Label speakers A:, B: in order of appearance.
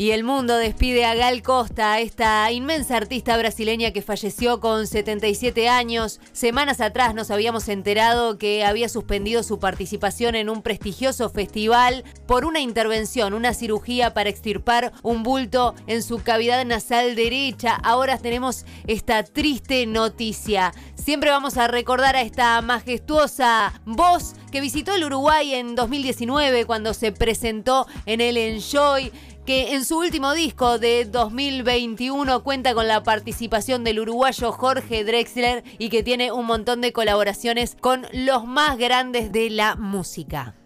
A: Y el mundo despide a Gal Costa, esta inmensa artista brasileña que falleció con 77 años. Semanas atrás nos habíamos enterado que había suspendido su participación en un prestigioso festival por una intervención, una cirugía para extirpar un bulto en su cavidad nasal derecha. Ahora tenemos esta triste noticia. Siempre vamos a recordar a esta majestuosa voz que visitó el Uruguay en 2019 cuando se presentó en el Enjoy que en su último disco de 2021 cuenta con la participación del uruguayo Jorge Drexler y que tiene un montón de colaboraciones con los más grandes de la música.